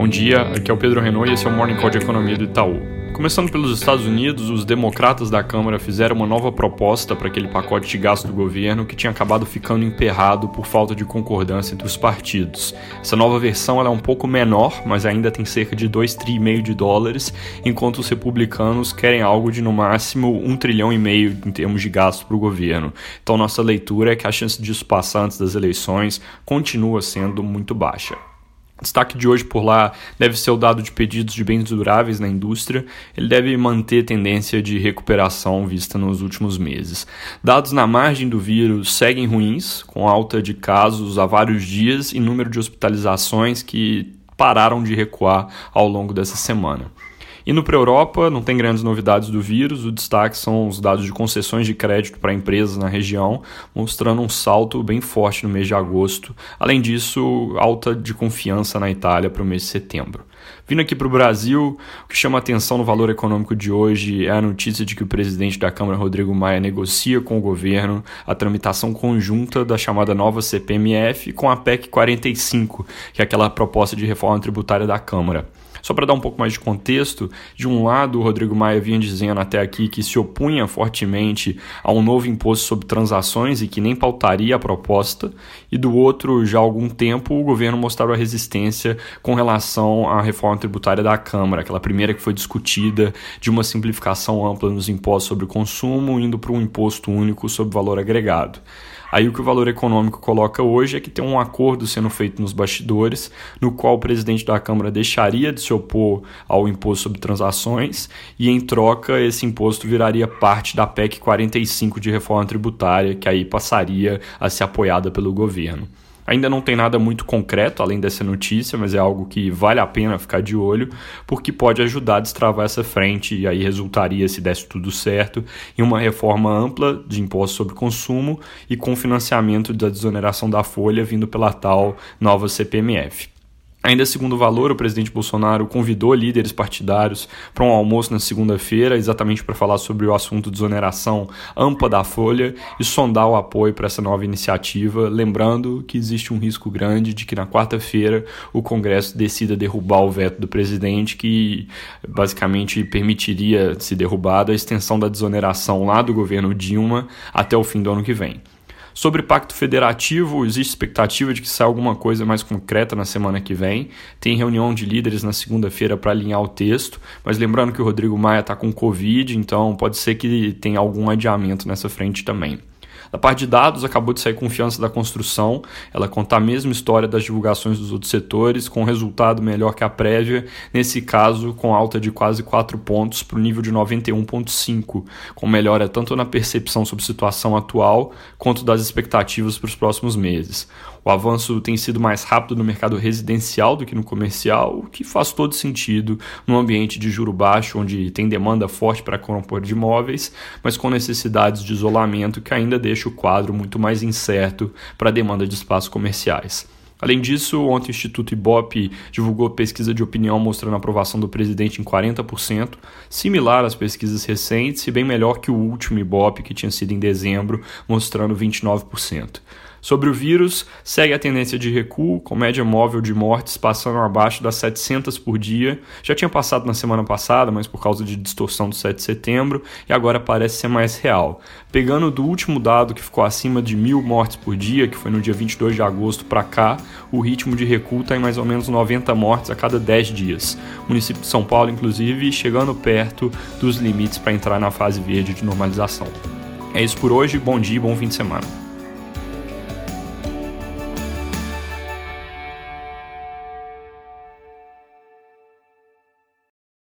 Bom dia, aqui é o Pedro Renault e esse é o Morning Call de Economia do Itaú. Começando pelos Estados Unidos, os democratas da Câmara fizeram uma nova proposta para aquele pacote de gasto do governo que tinha acabado ficando emperrado por falta de concordância entre os partidos.Essa nova versão é um pouco menor, mas ainda tem cerca de 2,5 trilhões de dólares, enquanto os republicanos querem algo de no máximo 1 trilhão e meio em termos de gasto para o governo. Então nossa leitura é que a chance disso passar antes das eleições continua sendo muito baixa. Destaque de hoje por lá deve ser o dado de pedidos de bens duráveis na indústria. Ele deve manter tendência de recuperação vista nos últimos meses. Dados na margem do vírus seguem ruins, com alta de casos há vários dias e número de hospitalizações que pararam de recuar ao longo dessa semana. Indo para a Europa, não tem grandes novidades do vírus, o destaque são os dados de concessões de crédito para empresas na região, mostrando um salto bem forte no mês de agosto. Além disso, alta de confiança na Itália para o mês de setembro. Vindo aqui para o Brasil, o que chama atenção no valor econômico de hoje é a notícia de que o presidente da Câmara, Rodrigo Maia, negocia com o governo a tramitação conjunta da chamada nova CPMF com a PEC 45, que é aquela proposta de reforma tributária da Câmara. Só para dar um pouco mais de contexto, de um lado, o Rodrigo Maia vinha dizendo até aqui que se opunha fortemente a um novo imposto sobre transações e que nem pautaria a proposta, e do outro, já há algum tempo, o governo mostrava resistência com relação à reforma tributária da Câmara, aquela primeira que foi discutida de uma simplificação ampla nos impostos sobre o consumo, indo para um imposto único sobre valor agregado. Aí o que o valor econômico coloca hoje é que tem um acordo sendo feito nos bastidores, no qual o presidente da Câmara deixaria de se opor ao imposto sobre transações e, em troca, esse imposto viraria parte da PEC 45 de reforma tributária, que aí passaria a ser apoiada pelo governo. Ainda não tem nada muito concreto além dessa notícia, mas é algo que vale a pena ficar de olho, porque pode ajudar a destravar essa frente e aí resultaria, se desse tudo certo, em uma reforma ampla de imposto sobre consumo e com financiamento da desoneração da folha vindo pela tal nova CPMF. Ainda segundo o valor, o presidente Bolsonaro convidou líderes partidários para um almoço na segunda-feira, exatamente para falar sobre o assunto de exoneração ampla da Folha e sondar o apoio para essa nova iniciativa, lembrando que existe um risco grande de que na quarta-feira o Congresso decida derrubar o veto do presidente, que basicamente permitiria, se derrubado, a extensão da desoneração lá do governo Dilma até o fim do ano que vem. Sobre pacto federativo, existe expectativa de que saia alguma coisa mais concreta na semana que vem. Tem reunião de líderes na segunda-feira para alinhar o texto, mas lembrando que o Rodrigo Maia está com Covid, então pode ser que tenha algum adiamento nessa frente também. Da parte de dados, acabou de sair confiança da construção, ela conta a mesma história das divulgações dos outros setores, com resultado melhor que a prévia, nesse caso com alta de quase 4 pontos para o nível de 91,5, com melhora tanto na percepção sobre a situação atual quanto das expectativas para os próximos meses. O avanço tem sido mais rápido no mercado residencial do que no comercial, o que faz todo sentido num ambiente de juro baixo, onde tem demanda forte para compor de imóveis, mas com necessidades de isolamento que ainda deixa o quadro muito mais incerto para a demanda de espaços comerciais. Além disso, ontem o Instituto Ibope divulgou pesquisa de opinião mostrando a aprovação do presidente em 40%, similar às pesquisas recentes e bem melhor que o último Ibope, que tinha sido em dezembro, mostrando 29%. Sobre o vírus, segue a tendência de recuo, com média móvel de mortes passando abaixo das 700 por dia. Já tinha passado na semana passada, mas por causa de distorção do 7 de setembro, e agora parece ser mais real. Pegando do último dado que ficou acima de mil mortes por dia, que foi no dia 22 de agosto para cá, o ritmo de recuo está em mais ou menos 90 mortes a cada 10 dias. O município de São Paulo, inclusive, chegando perto dos limites para entrar na fase verde de normalização. É isso por hoje, bom dia e bom fim de semana.